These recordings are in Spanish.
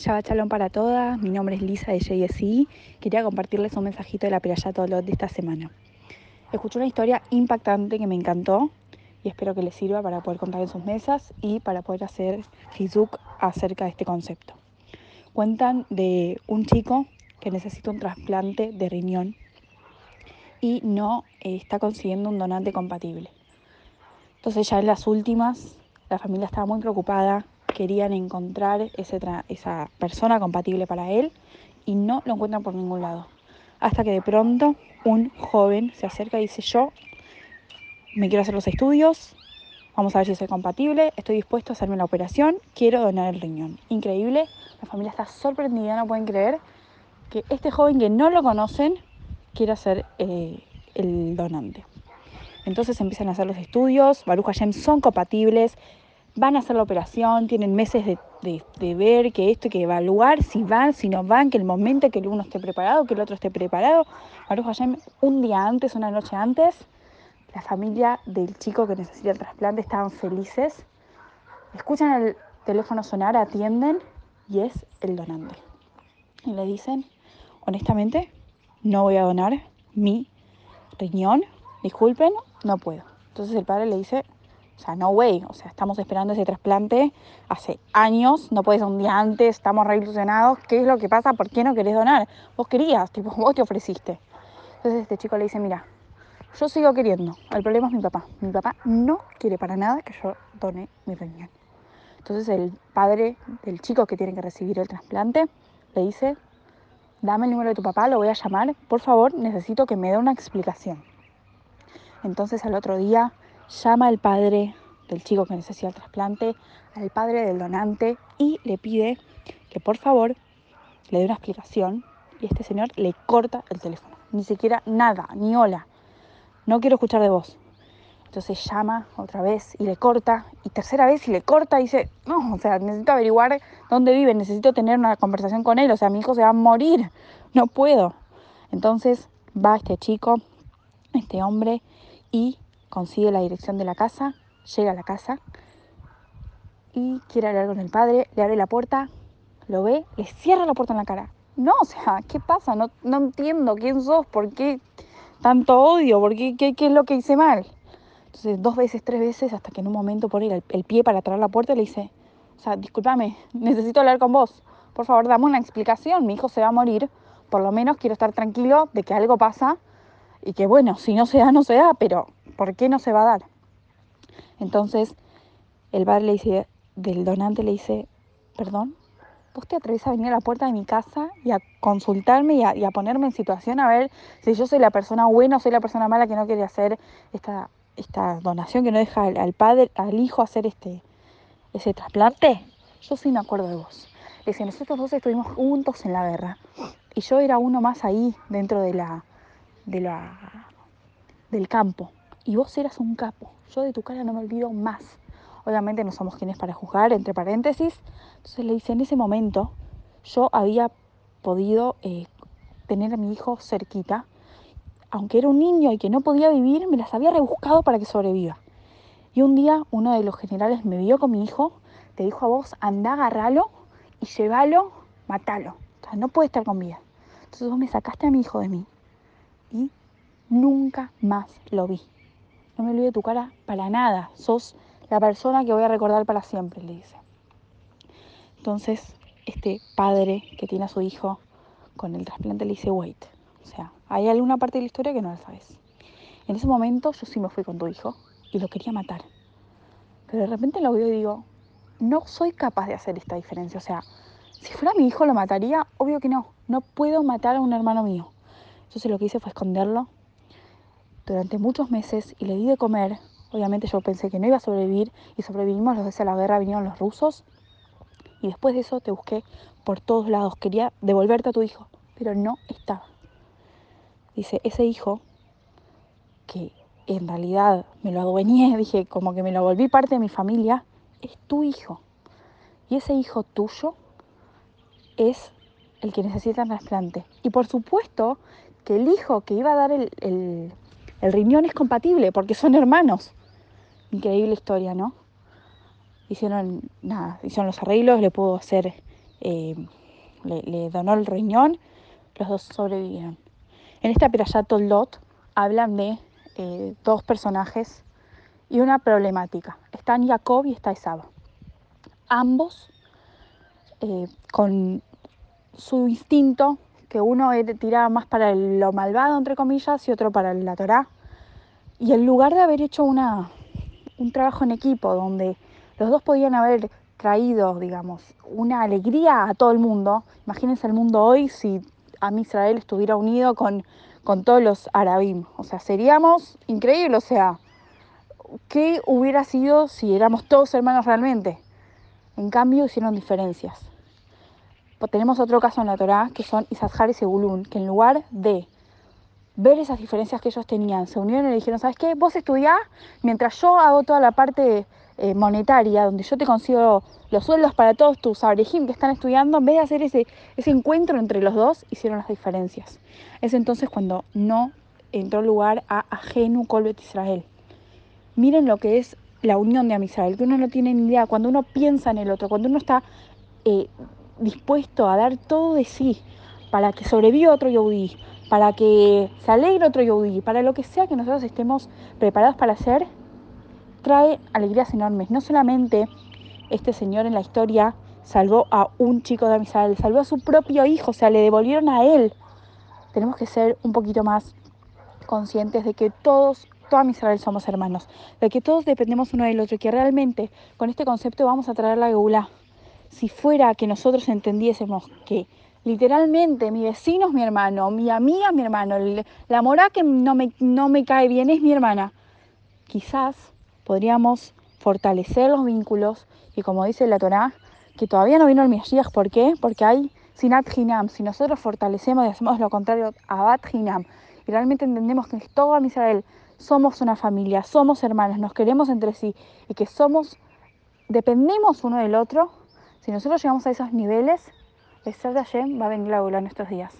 Shabbat Shalom para todas, mi nombre es Lisa de JSI. Quería compartirles un mensajito de la Perayat Olot de esta semana. Escuché una historia impactante que me encantó y espero que les sirva para poder contar en sus mesas y para poder hacer hizuk acerca de este concepto. Cuentan de un chico que necesita un trasplante de riñón y no está consiguiendo un donante compatible. Entonces ya en las últimas, la familia estaba muy preocupada, querían encontrar esa persona compatible para él y no lo encuentran por ningún lado. Hasta que de pronto un joven se acerca y dice, yo me quiero hacer los estudios, vamos a ver si soy compatible, estoy dispuesto a hacerme la operación, quiero donar el riñón. Increíble, la familia está sorprendida, no pueden creer que este joven que no lo conocen quiera ser eh, el donante. Entonces empiezan a hacer los estudios, Baruch Hashem son compatibles, van a hacer la operación, tienen meses de, ver que esto, que evaluar si van, si no van, que el momento que el uno esté preparado, que el otro esté preparado. Baruch Hashem, un día antes, una noche antes, la familia del chico que necesita el trasplante estaban felices. Escuchan el teléfono sonar, atienden y es el donante. Y le dicen, honestamente, no voy a donar mi riñón, disculpen, no puedo. Entonces el padre le dice, o sea, no way, o sea, estamos esperando ese trasplante hace años, no puedes un día antes, estamos re ilusionados, ¿qué es lo que pasa? ¿Por qué no querés donar? Vos querías, tipo, vos te ofreciste. Entonces este chico le dice, mira, yo sigo queriendo, el problema es mi papá. Mi papá no quiere para nada que yo done mi riñón. Entonces el padre del chico que tiene que recibir el trasplante le dice, dame el número de tu papá, lo voy a llamar, por favor, necesito que me dé una explicación. Entonces al otro día llama al padre del chico que necesita el trasplante, al padre del donante y le pide que por favor le dé una explicación y este señor le corta el teléfono. Ni siquiera nada, ni hola. No quiero escuchar de vos. Entonces llama otra vez y le corta, y tercera vez y le corta y dice, no, o sea, necesito averiguar dónde vive, necesito tener una conversación con él, o sea, mi hijo se va a morir, no puedo. Entonces va este chico, este hombre, y consigue la dirección de la casa, llega a la casa y quiere hablar con el padre, le abre la puerta, lo ve, le cierra la puerta en la cara. No, o sea, ¿qué pasa? No, no entiendo quién sos, por qué tanto odio, por qué, qué, es lo que hice mal. Entonces, dos veces, tres veces, hasta que en un momento pone el, el pie para traer la puerta y le dice, o sea, discúlpame, necesito hablar con vos. Por favor, dame una explicación. Mi hijo se va a morir. Por lo menos quiero estar tranquilo de que algo pasa y que, bueno, si no se da, no se da, pero ¿por qué no se va a dar? Entonces, el padre le dice, del donante le dice, perdón, ¿vos te atreves a venir a la puerta de mi casa y a consultarme y a, ponerme en situación a ver si yo soy la persona buena o soy la persona mala que no quiere hacer esta, esta donación que no deja al, padre, al hijo hacer este, ese trasplante, yo sí me acuerdo de vos. Le decía, nosotros dos estuvimos juntos en la guerra y yo era uno más ahí dentro de la, de la, del campo y vos eras un capo. Yo de tu cara no me olvido más. Obviamente no somos quienes para juzgar, entre paréntesis. Entonces le dice, en ese momento yo había podido eh, tener a mi hijo cerquita aunque era un niño y que no podía vivir, me las había rebuscado para que sobreviva. Y un día uno de los generales me vio con mi hijo, te dijo a vos, anda, agarralo y llévalo, matalo. O sea, no puede estar con vida. Entonces vos me sacaste a mi hijo de mí y nunca más lo vi. No me olvido tu cara para nada. Sos la persona que voy a recordar para siempre, le dice. Entonces, este padre que tiene a su hijo con el trasplante le dice, wait, o sea, hay alguna parte de la historia que no la sabes. En ese momento yo sí me fui con tu hijo y lo quería matar. Pero de repente lo veo y digo, no soy capaz de hacer esta diferencia. O sea, si fuera mi hijo lo mataría, obvio que no. No puedo matar a un hermano mío. Entonces lo que hice fue esconderlo durante muchos meses y le di de comer. Obviamente yo pensé que no iba a sobrevivir y sobrevivimos los dos a la guerra, vinieron los rusos. Y después de eso te busqué por todos lados. Quería devolverte a tu hijo, pero no estaba. Dice, ese hijo, que en realidad me lo adueñé, dije, como que me lo volví parte de mi familia, es tu hijo. Y ese hijo tuyo es el que necesita el trasplante. Y por supuesto que el hijo que iba a dar el, el riñón es compatible, porque son hermanos. Increíble historia, ¿no? Hicieron, nada, hicieron los arreglos, le puedo hacer eh, le, donó el riñón, los dos sobrevivieron. En esta Perayat Lot hablan de eh, dos personajes y una problemática. Están Jacob y está Esab. Ambos eh, con su instinto, que uno tiraba más para lo malvado, entre comillas, y otro para la Torá. Y en lugar de haber hecho una, un trabajo en equipo donde los dos podían haber traído, digamos, una alegría a todo el mundo, imagínense el mundo hoy si a Israel estuviera unido con, con todos los arabim. O sea, seríamos increíbles. O sea, ¿qué hubiera sido si éramos todos hermanos realmente? En cambio, hicieron diferencias. Pues tenemos otro caso en la Torá, que son Isahar y Segulún, que en lugar de ver esas diferencias que ellos tenían, se unieron y dijeron, ¿sabes qué? Vos estudiás mientras yo hago toda la parte eh, monetaria, donde yo te consigo los sueldos para todos tus abrejim que están estudiando, en vez de hacer ese, ese encuentro entre los dos, hicieron las diferencias. Es entonces cuando no entró lugar a Agenu Colbet Israel. Miren lo que es la unión de Amisrael, que uno no tiene ni idea, cuando uno piensa en el otro, cuando uno está eh, dispuesto a dar todo de sí para que sobreviva otro Yehudi, para que se alegre otro Yehudi, para lo que sea que nosotros estemos preparados para hacer, trae alegrías enormes. No solamente este señor en la historia salvó a un chico de Amisrael, salvó a su propio hijo, o sea, le devolvieron a él. Tenemos que ser un poquito más conscientes de que todos, toda Israel somos hermanos, de que todos dependemos uno del otro que realmente con este concepto vamos a traer la geula. Si fuera que nosotros entendiésemos que literalmente mi vecino es mi hermano, mi amiga es mi hermano, la mora que no me, no me cae bien es mi hermana, quizás podríamos fortalecer los vínculos y como dice la Torá, que todavía no vino el Mesías, ¿por qué? Porque hay sinat hinam, si nosotros fortalecemos y hacemos lo contrario, abat hinam, y realmente entendemos que todo Israel somos una familia, somos hermanos, nos queremos entre sí y que somos, dependemos uno del otro, si nosotros llegamos a esos niveles, el ser de Hashem va a venir la en estos días.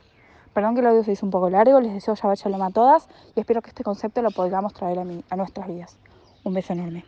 Perdón que el audio se hizo un poco largo, les deseo Shabbat Shalom a todas y espero que este concepto lo podamos traer a nuestras vidas. Un beso enorme.